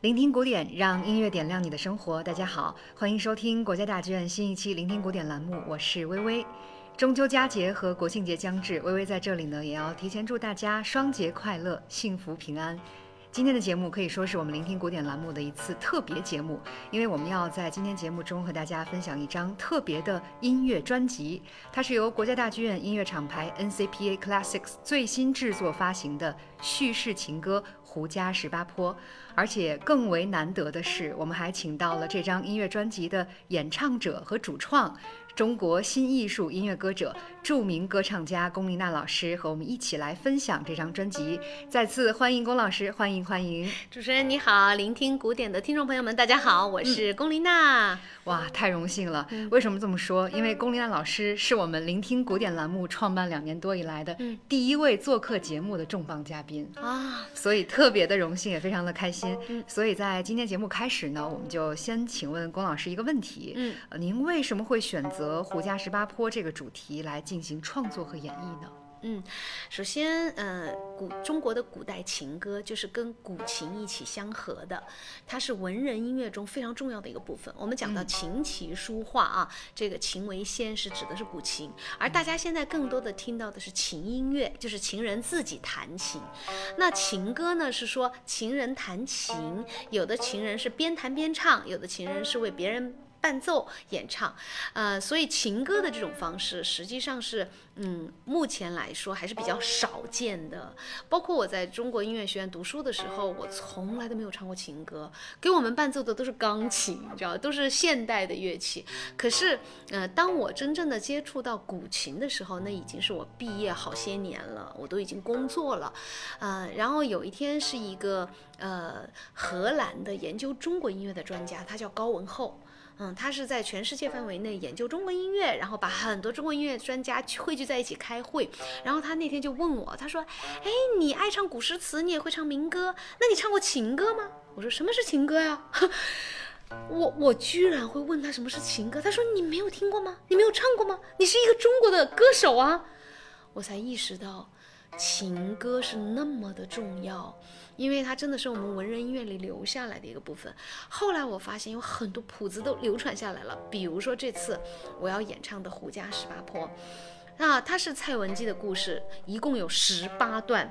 聆听古典，让音乐点亮你的生活。大家好，欢迎收听国家大剧院新一期《聆听古典》栏目，我是微微。中秋佳节和国庆节将至，微微在这里呢，也要提前祝大家双节快乐，幸福平安。今天的节目可以说是我们聆听古典栏目的一次特别节目，因为我们要在今天节目中和大家分享一张特别的音乐专辑，它是由国家大剧院音乐厂牌 NCPA Classics 最新制作发行的叙事情歌《胡家十八坡》，而且更为难得的是，我们还请到了这张音乐专辑的演唱者和主创。中国新艺术音乐歌者、著名歌唱家龚琳娜老师和我们一起来分享这张专辑。再次欢迎龚老师，欢迎欢迎！主持人你好，聆听古典的听众朋友们，大家好，我是龚琳娜。哇，太荣幸了！为什么这么说？因为龚琳娜老师是我们聆听古典栏目创办两年多以来的第一位做客节目的重磅嘉宾啊，所以特别的荣幸，也非常的开心。所以在今天节目开始呢，我们就先请问龚老师一个问题：嗯，您为什么会选择？《胡家十八坡》这个主题来进行创作和演绎呢？嗯，首先，呃，古中国的古代情歌就是跟古琴一起相合的，它是文人音乐中非常重要的一个部分。我们讲到琴棋书画啊，这个琴为先是指的是古琴，而大家现在更多的听到的是琴音乐，就是琴人自己弹琴。那情歌呢，是说情人弹琴，有的情人是边弹边唱，有的情人是为别人。伴奏演唱，呃，所以情歌的这种方式实际上是，嗯，目前来说还是比较少见的。包括我在中国音乐学院读书的时候，我从来都没有唱过情歌，给我们伴奏的都是钢琴，你知道，都是现代的乐器。可是，呃，当我真正的接触到古琴的时候，那已经是我毕业好些年了，我都已经工作了，呃，然后有一天是一个呃荷兰的研究中国音乐的专家，他叫高文厚。嗯，他是在全世界范围内研究中国音乐，然后把很多中国音乐专家汇聚在一起开会。然后他那天就问我，他说：“哎，你爱唱古诗词，你也会唱民歌，那你唱过情歌吗？”我说：“什么是情歌呀？” 我我居然会问他什么是情歌？他说：“你没有听过吗？你没有唱过吗？你是一个中国的歌手啊！”我才意识到，情歌是那么的重要。因为它真的是我们文人音乐里留下来的一个部分。后来我发现有很多谱子都流传下来了，比如说这次我要演唱的《胡家十八坡》，那，它是蔡文姬的故事，一共有十八段，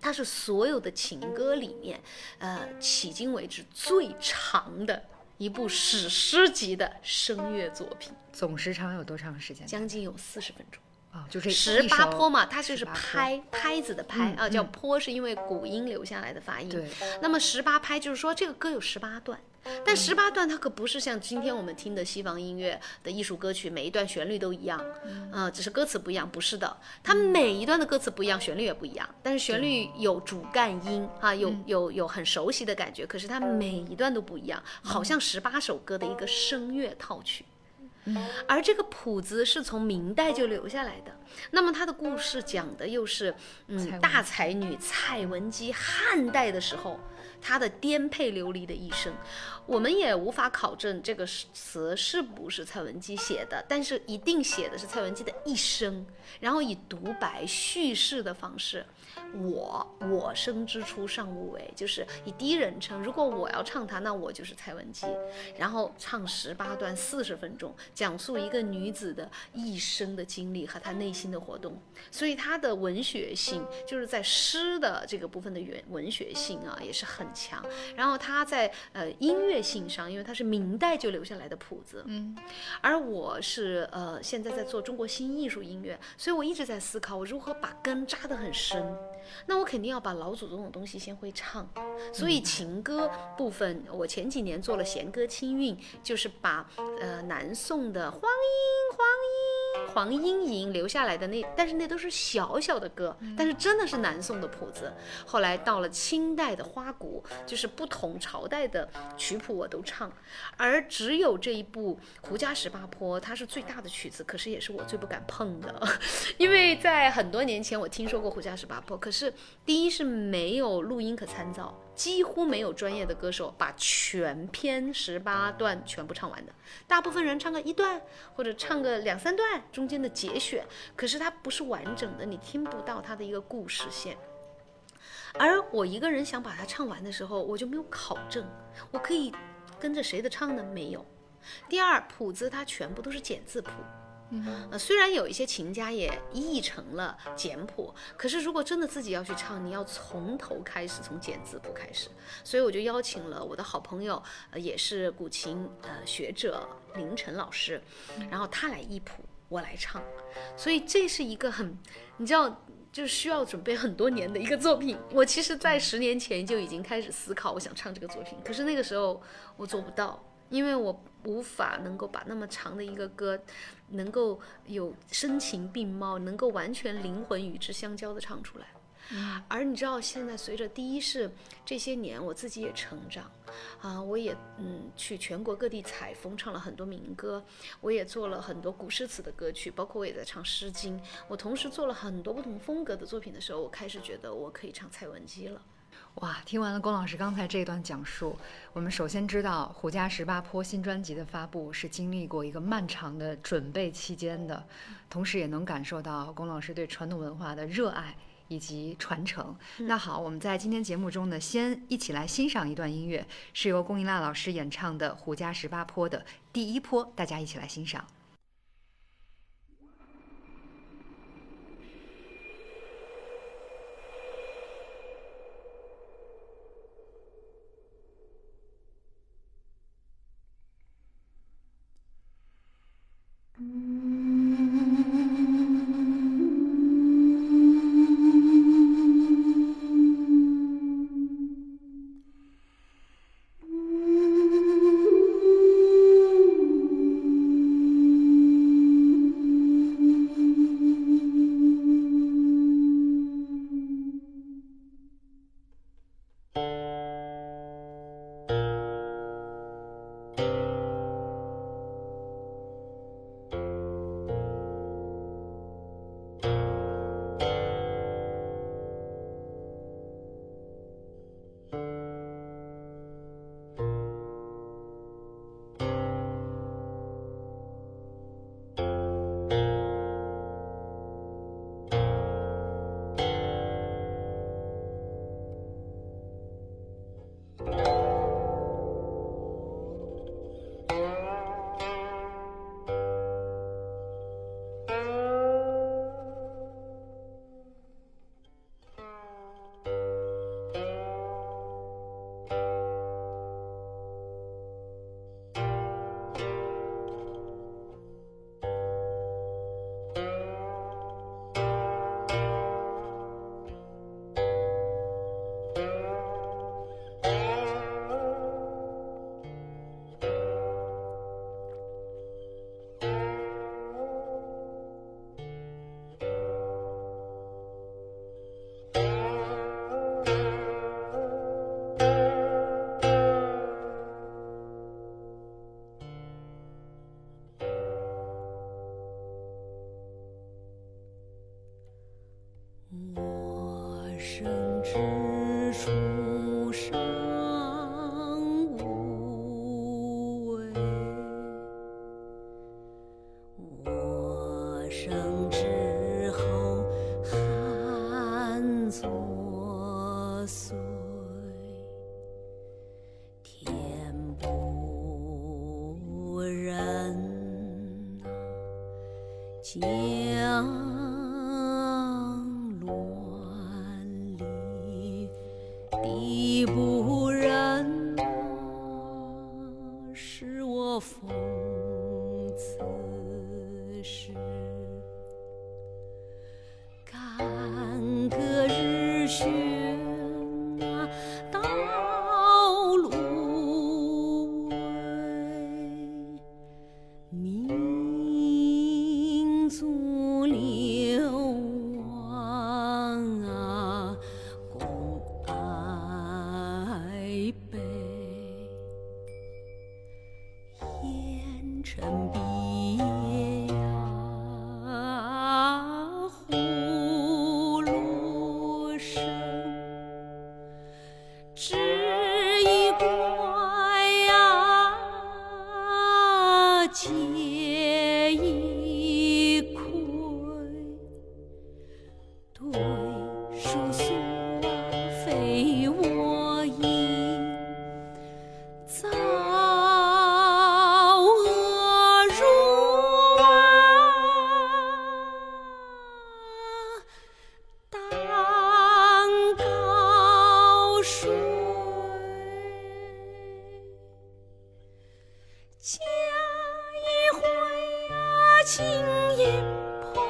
它是所有的情歌里面，呃，迄今为止最长的一部史诗级的声乐作品。总时长有多长时间？将近有四十分钟。啊，就这十八坡嘛，它就是拍拍子的拍啊，叫坡是因为古音留下来的发音。对。那么十八拍就是说这个歌有十八段，但十八段它可不是像今天我们听的西方音乐的艺术歌曲，每一段旋律都一样，啊，只是歌词不一样，不是的，它每一段的歌词不一样，旋律也不一样，但是旋律有主干音啊，有有有很熟悉的感觉，可是它每一段都不一样，好像十八首歌的一个声乐套曲。而这个谱子是从明代就留下来的，那么它的故事讲的又是，嗯，大才女蔡文姬汉代的时候，她的颠沛流离的一生，我们也无法考证这个词是不是蔡文姬写的，但是一定写的是蔡文姬的一生，然后以独白叙事的方式。我我生之初尚无为，就是以第一人称。如果我要唱它，那我就是蔡文姬。然后唱十八段四十分钟，讲述一个女子的一生的经历和她内心的活动。所以她的文学性，就是在诗的这个部分的原文学性啊，也是很强。然后她在呃音乐性上，因为她是明代就留下来的谱子，嗯。而我是呃现在在做中国新艺术音乐，所以我一直在思考我如何把根扎得很深。那我肯定要把老祖宗的东西先会唱，所以情歌部分，我前几年做了弦歌清韵，就是把呃南宋的黄莺黄莺黄莺莺留下来的那，但是那都是小小的歌，但是真的是南宋的谱子。后来到了清代的花鼓，就是不同朝代的曲谱我都唱，而只有这一部《胡家十八坡》，它是最大的曲子，可是也是我最不敢碰的，因为在很多年前我听说过《胡家十八坡》，可是。第一是没有录音可参照。几乎没有专业的歌手把全篇十八段全部唱完的。大部分人唱个一段，或者唱个两三段中间的节选，可是它不是完整的，你听不到它的一个故事线。而我一个人想把它唱完的时候，我就没有考证，我可以跟着谁的唱呢？没有。第二，谱子它全部都是简字谱。呃，虽然有一些琴家也译成了简谱，可是如果真的自己要去唱，你要从头开始，从简字谱开始。所以我就邀请了我的好朋友，呃，也是古琴呃学者林晨老师，然后他来译谱，我来唱。所以这是一个很，你知道，就是需要准备很多年的一个作品。我其实，在十年前就已经开始思考，我想唱这个作品，可是那个时候我做不到。因为我无法能够把那么长的一个歌，能够有声情并茂，能够完全灵魂与之相交的唱出来。而你知道，现在随着第一是这些年我自己也成长，啊，我也嗯去全国各地采风，唱了很多民歌，我也做了很多古诗词的歌曲，包括我也在唱《诗经》。我同时做了很多不同风格的作品的时候，我开始觉得我可以唱蔡文姬了。哇，听完了龚老师刚才这段讲述，我们首先知道《胡家十八坡》新专辑的发布是经历过一个漫长的准备期间的，同时也能感受到龚老师对传统文化的热爱以及传承。那好，我们在今天节目中呢，先一起来欣赏一段音乐，是由龚一娜老师演唱的《胡家十八坡》的第一坡，大家一起来欣赏。生之家一回啊，情也破，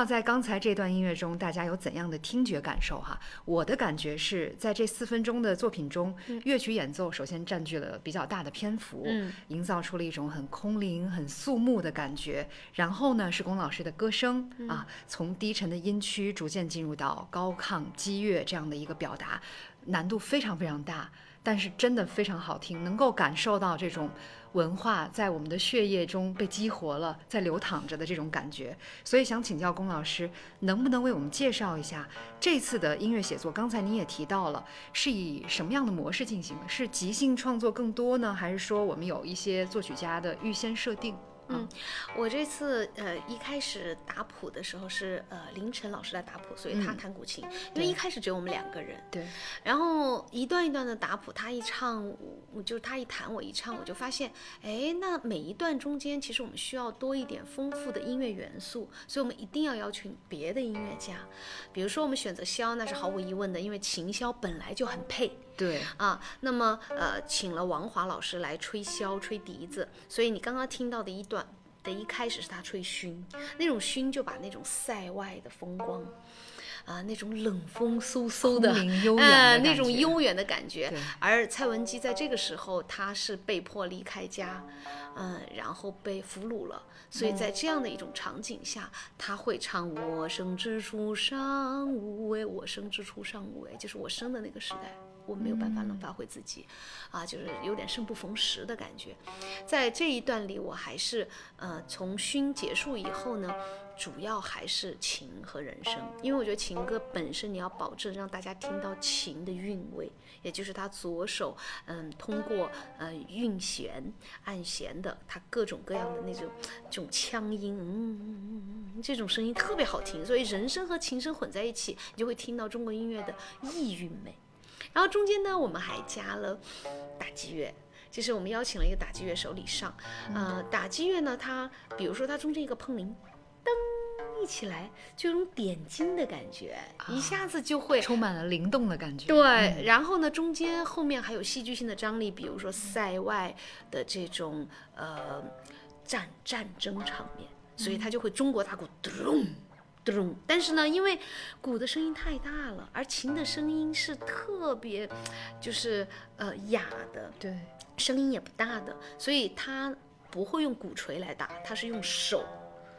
道在刚才这段音乐中，大家有怎样的听觉感受哈？我的感觉是在这四分钟的作品中，乐曲演奏首先占据了比较大的篇幅，嗯营造出了一种很空灵、很肃穆的感觉。然后呢，是龚老师的歌声、啊，从低沉的音区逐渐进入到高亢激越这样的一个表达，难度非常非常大。但是真的非常好听，能够感受到这种文化在我们的血液中被激活了，在流淌着的这种感觉。所以想请教龚老师，能不能为我们介绍一下这次的音乐写作？刚才您也提到了，是以什么样的模式进行的？是即兴创作更多呢，还是说我们有一些作曲家的预先设定？嗯，我这次呃一开始打谱的时候是呃凌晨老师来打谱，所以他嗯。弹古琴，因为一开始只有我们两个人，对，然后一段一段的打谱，他一唱，我就是他一弹我一唱，我就发现，哎，那每一段中间其实我们需要多一点丰富的音乐元素，所以我们一定要邀请别的音乐家，比如说我们选择箫，那是毫无疑问的，因为琴箫本来就很配。对，啊，那么呃，请了王华老师来吹箫、吹笛子，所以你刚刚听到的一段的一开始是他吹埙，那种埙就把那种塞外的风光。啊，那种冷风嗖嗖的，呃，那种悠远的感觉。而蔡文姬在这个时候，她是被迫离开家，嗯、然后被俘虏了。所以在这样的一种场景下，他会唱“我生之初尚无为，我生之初尚无为”，就是我生的那个时代，我没有办法能发挥自己，啊，就是有点生不逢时的感觉。在这一段里，我还是呃，从熏结束以后呢，主要还是情和人声，因为我觉得情歌本身你要保证让大家听到情的韵味，也就是他左手嗯通过呃韵弦按弦的，他各种各样的那种这种腔音，嗯嗯嗯嗯，这种声音特别好听，所以人声和琴声混在一起，你就会听到中国音乐的意韵美。然后中间呢，我们还加了打击乐。就是我们邀请了一个打击乐手李尚，呃，打击乐呢，它比如说它中间一个碰铃，噔一起来，就有种点睛的感觉，一下子就会充满了灵动的感觉。对，然后呢，中间后面还有戏剧性的张力，比如说塞外的这种呃战战争场面，所以它就会中国大鼓咚咚。但是呢，因为鼓的声音太大了，而琴的声音是特别就是呃哑的，对，声音也不大的，所以它不会用鼓槌来打，它是用手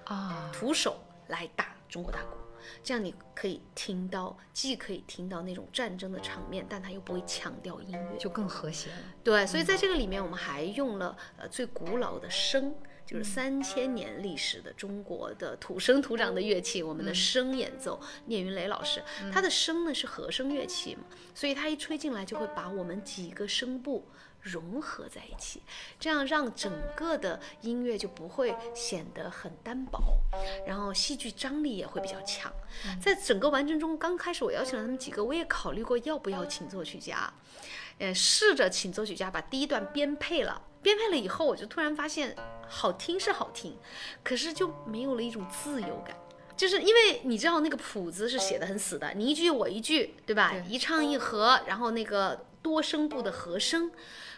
啊，徒手来打中国大鼓，这样你可以听到，既可以听到那种战争的场面，但它又不会强调音乐。就更和谐了。对，所以在这个里面，我们还用了呃最古老的笙，就是三千年历史的中国的土生土长的乐器，我们的笙演奏，聂云雷老师，他的笙呢是和声乐器嘛，所以他一吹进来就会把我们几个声部。融合在一起，这样让整个的音乐就不会显得很单薄，然后戏剧张力也会比较强。在整个完成中，刚开始我邀请了他们几个，我也考虑过要不要请作曲家，呃，试着请作曲家把第一段编配了。编配了以后，我就突然发现，好听是好听，可是就没有了一种自由感。就是因为你知道那个谱子是写的很死的，你一句我一句，对吧？对一唱一和，然后那个多声部的和声，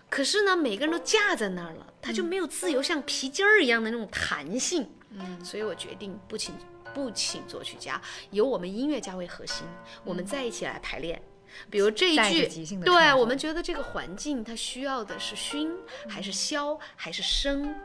可是呢，每个人都架在那儿了，他就没有自由，像皮筋儿一样的那种弹性。嗯，所以我决定不请不请作曲家，由我们音乐家为核心，我们再一起来排练。比如这一句，对我们觉得这个环境它需要的是熏还是消还是声，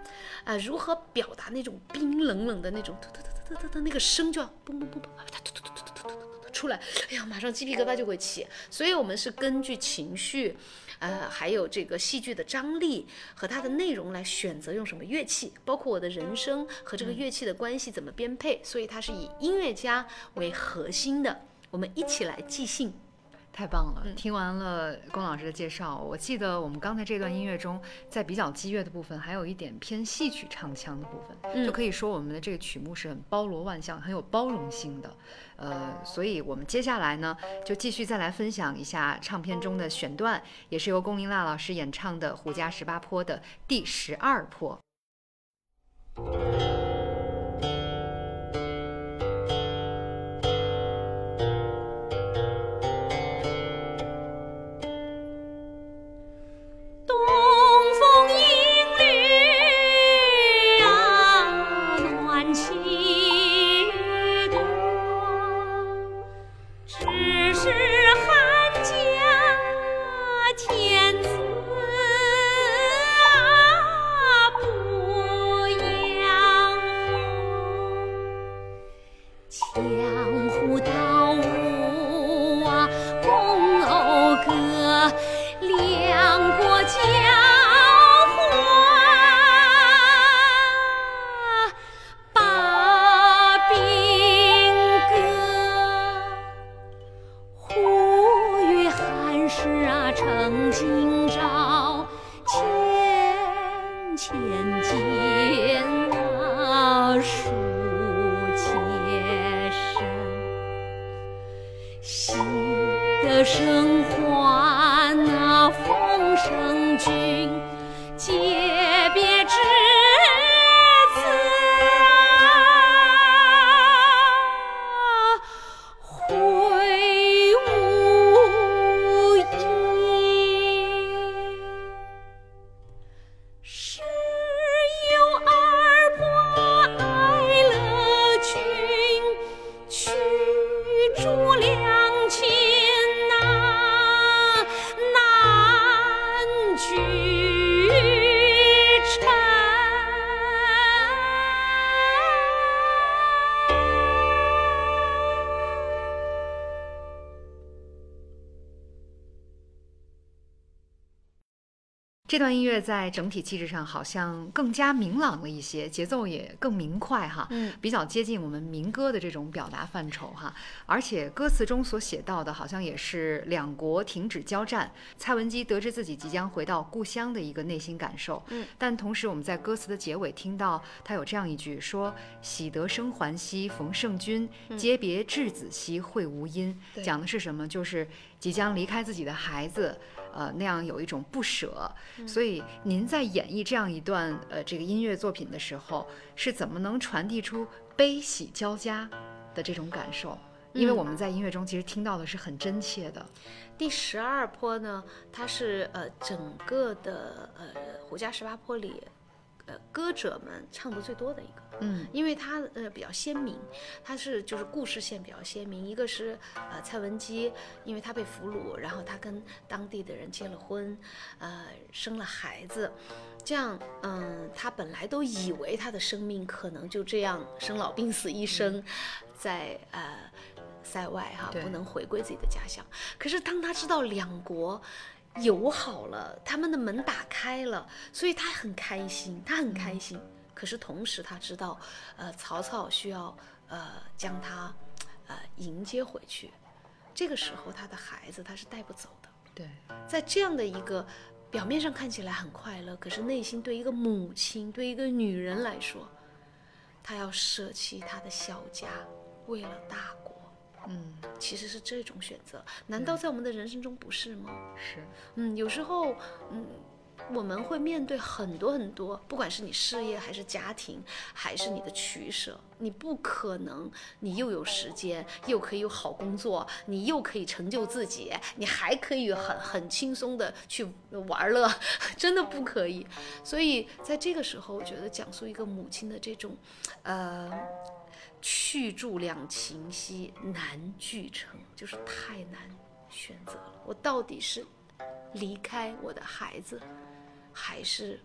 啊，如何表达那种冰冷冷的那种？突突突突突突突那个声就要嘣嘣嘣嘣啪啪突突突突突突突出来，哎呀，马上鸡皮疙瘩就会起。所以我们是根据情绪，呃，还有这个戏剧的张力和它的内容来选择用什么乐器，包括我的人声和这个乐器的关系怎么编配。所以它是以音乐家为核心的，我们一起来即兴。太棒了！听完了龚老师的介绍，我记得我们刚才这段音乐中，在比较激越的部分，还有一点偏戏曲唱腔的部分，就可以说我们的这个曲目是很包罗万象、很有包容性的。呃，所以我们接下来呢，就继续再来分享一下唱片中的选段，也是由龚琳娜老师演唱的《胡家十八坡》的第十二坡。的生还那丰盛君，这段音乐在整体气质上好像更加明朗了一些，节奏也更明快哈，嗯比较接近我们民歌的这种表达范畴哈。而且歌词中所写到的，好像也是两国停止交战，蔡文姬得知自己即将回到故乡的一个内心感受。嗯，但同时我们在歌词的结尾听到他有这样一句说：“喜得生还兮逢圣君，皆别稚子兮会无因。对讲的是什么？就是即将离开自己的孩子。呃，那样有一种不舍，所以您在演绎这样一段呃这个音乐作品的时候，是怎么能传递出悲喜交加的这种感受？因为嗯我们在音乐中其实听到的是很真切的，第十二坡呢，它是呃整个的呃胡家十八坡里，呃歌者们唱的最多的一个。嗯因为它呃比较鲜明，它是就是故事线比较鲜明。一个是呃蔡文姬，因为她被俘虏，然后她跟当地的人结了婚，呃生了孩子，这样嗯，她本来都以为她的生命可能就这样生老病死一生，在呃塞外哈对不能回归自己的家乡。可是当她知道两国。友好了，他们的门打开了，所以他很开心，他很开心。可是同时他知道，呃，曹操需要呃将他呃迎接回去，这个时候他的孩子他是带不走的。对，在这样的一个表面上看起来很快乐，可是内心对一个母亲，对一个女人来说，她要舍弃她的小家，为了大国，嗯其实是这种选择。难道在我们的人生中不是吗？是，嗯，有时候，嗯，我们会面对很多很多，不管是你事业还是家庭，还是你的取舍，你不可能，你又有时间，又可以有好工作，你又可以成就自己，你还可以很很轻松的去玩乐，真的不可以。所以在这个时候，我觉得讲述一个母亲的这种，呃。去住两情兮难俱成，就是太难选择了。我到底是离开我的孩子，还是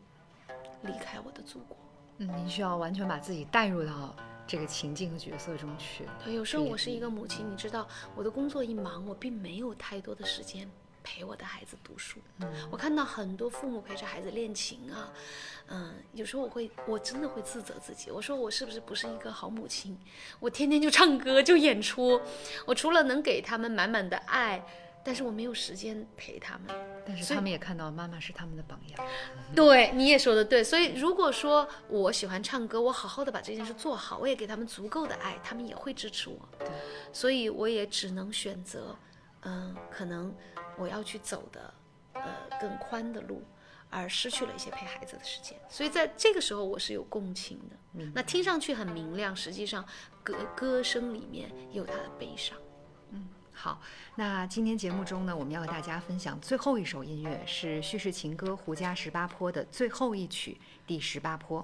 离开我的祖国？嗯，您需要完全把自己带入到这个情境和角色中去。对，有时候我是一个母亲，你知道，我的工作一忙，我并没有太多的时间陪我的孩子读书。我看到很多父母陪着孩子练琴啊，嗯，有时候我会，我真的会自责自己，我说我是不是不是一个好母亲？我天天就唱歌就演出，我除了能给他们满满的爱，但是我没有时间陪他们。但是他们也看到妈妈是他们的榜样。对，你也说的对。所以如果说我喜欢唱歌，我好好的把这件事做好，我也给他们足够的爱，他们也会支持我。对，所以我也只能选择，嗯，可能我要去走的，呃，更宽的路，而失去了一些陪孩子的时间。所以在这个时候，我是有共情的。那听上去很明亮，实际上歌歌声里面有他的悲伤。嗯好，那今天节目中呢，我们要和大家分享最后一首音乐，是叙事情歌《胡家十八坡》的最后一曲《第十八坡》。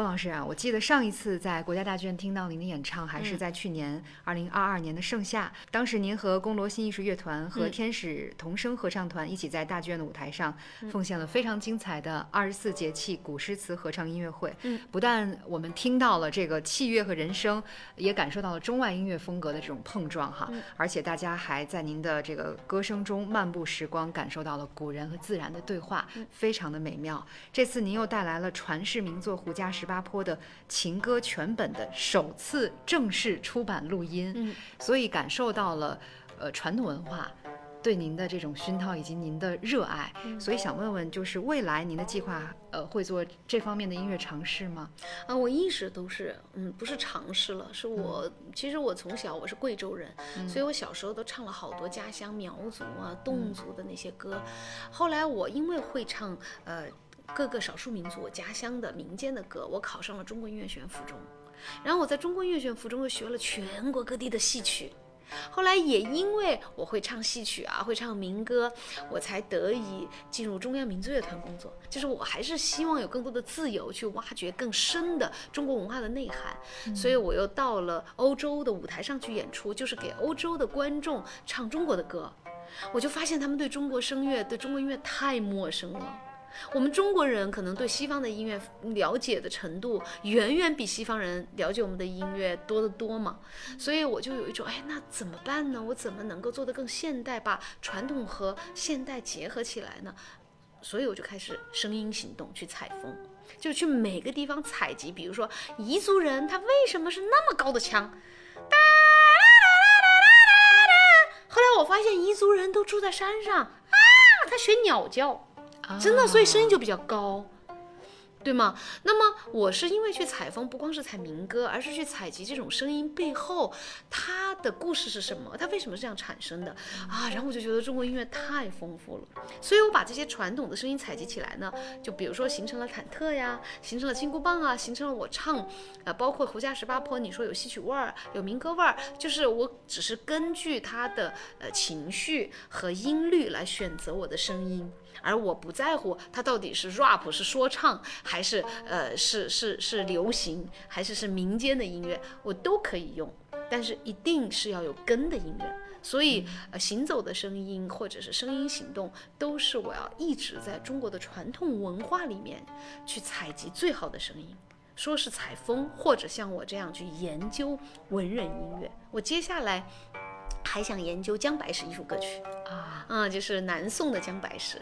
郭老师啊，我记得上一次在国家大剧院听到您的演唱，还是在去年二零二二年的盛夏。当时您和宫罗新艺术乐团和天使童声合唱团一起在大剧院的舞台上，奉献了非常精彩的二十四节气古诗词合唱音乐会。嗯，不但我们听到了这个器乐和人声，也感受到了中外音乐风格的这种碰撞哈。而且大家还在您的这个歌声中漫步时光，感受到了古人和自然的对话，非常的美妙。这次您又带来了传世名作《胡笳十八坡》的情歌全本的首次正式出版录音，嗯，所以感受到了呃传统文化对您的这种熏陶以及您的热爱，所以想问问，就是未来您的计划呃会做这方面的音乐尝试吗？啊，我一直都是，嗯，不是尝试了，是我、其实我从小我是贵州人，所以我小时候都唱了好多家乡苗族啊、侗族的那些歌。后来我因为会唱呃各个少数民族我家乡的民间的歌，我考上了中国音乐学院附中，然后我在中国音乐学院附中又学了全国各地的戏曲。后来也因为我会唱戏曲啊，会唱民歌，我才得以进入中央民族乐团工作。就是我还是希望有更多的自由去挖掘更深的中国文化的内涵，所以我又到了欧洲的舞台上去演出，就是给欧洲的观众唱中国的歌。我就发现他们对中国声乐、对中国音乐太陌生了。我们中国人可能对西方的音乐了解的程度，远远比西方人了解我们的音乐多得多嘛。所以我就有一种，哎，那怎么办呢？我怎么能够做得更现代，把传统和现代结合起来呢？所以我就开始声音行动，去采风，就去每个地方采集。比如说彝族人，他为什么是那么高的腔？后来我发现彝族人都住在山上啊，他学鸟叫。真的，所以声音就比较高，对吗？那么我是因为去采风，不光是采民歌，而是去采集这种声音背后它的故事是什么，它为什么这样产生的啊？然后我就觉得中国音乐太丰富了，所以我把这些传统的声音采集起来呢，就比如说形成了忐忑呀，形成了金箍棒啊，形成了我唱，呃，包括胡家十八坡，你说有戏曲味儿，有民歌味儿，就是我只是根据它的呃情绪和音律来选择我的声音。而我不在乎它到底是 rap 是说唱，还是呃是是是流行，还是是民间的音乐，我都可以用，但是一定是要有根的音乐。所以呃行走的声音或者是声音行动，都是我要一直在中国的传统文化里面去采集最好的声音。说是采风，或者像我这样去研究文人音乐，我接下来。还想研究姜白石艺术歌曲啊，嗯，就是南宋的姜白石，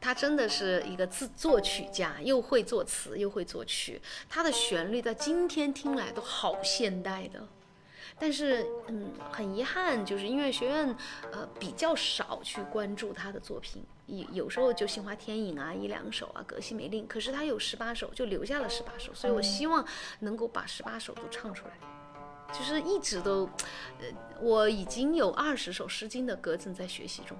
他真的是一个自作曲家，又会作词又会作曲，他的旋律在今天听来都好现代的。但是，嗯，很遗憾，就是音乐学院，呃，比较少去关注他的作品，有有时候就《杏花天影》啊，一两首啊，《格西梅令》，可是他有十八首，就留下了十八首，所以我希望能够把十八首都唱出来。就是一直都，呃，我已经有二十首《诗经》的歌正在学习中，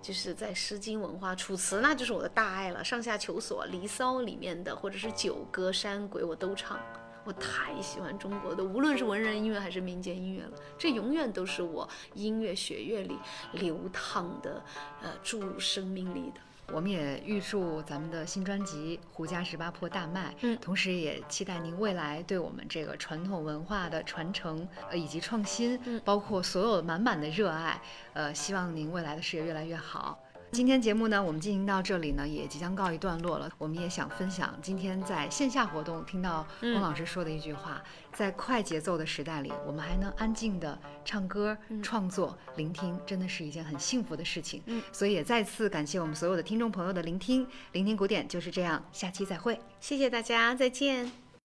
就是在《诗经》文化，《楚辞》那就是我的大爱了，《上下求索》《离骚》里面的，或者是《九歌》《山鬼》，我都唱。我太喜欢中国的，无论是文人音乐还是民间音乐了，这永远都是我音乐血液里流淌的，呃，注入生命力的。我们也预祝咱们的新专辑《胡家十八坡》大卖，嗯，同时也期待您未来对我们这个传统文化的传承，呃，以及创新，嗯，包括所有满满的热爱，呃，希望您未来的事业越来越好。今天节目呢，我们进行到这里呢，也即将告一段落了。我们也想分享今天在线下活动听到龚老师说的一句话：在快节奏的时代里，我们还能安静的唱歌、创作、聆听，真的是一件很幸福的事情。嗯，所以也再次感谢我们所有的听众朋友的聆听。聆听古典就是这样，下期再会。谢谢大家，再见。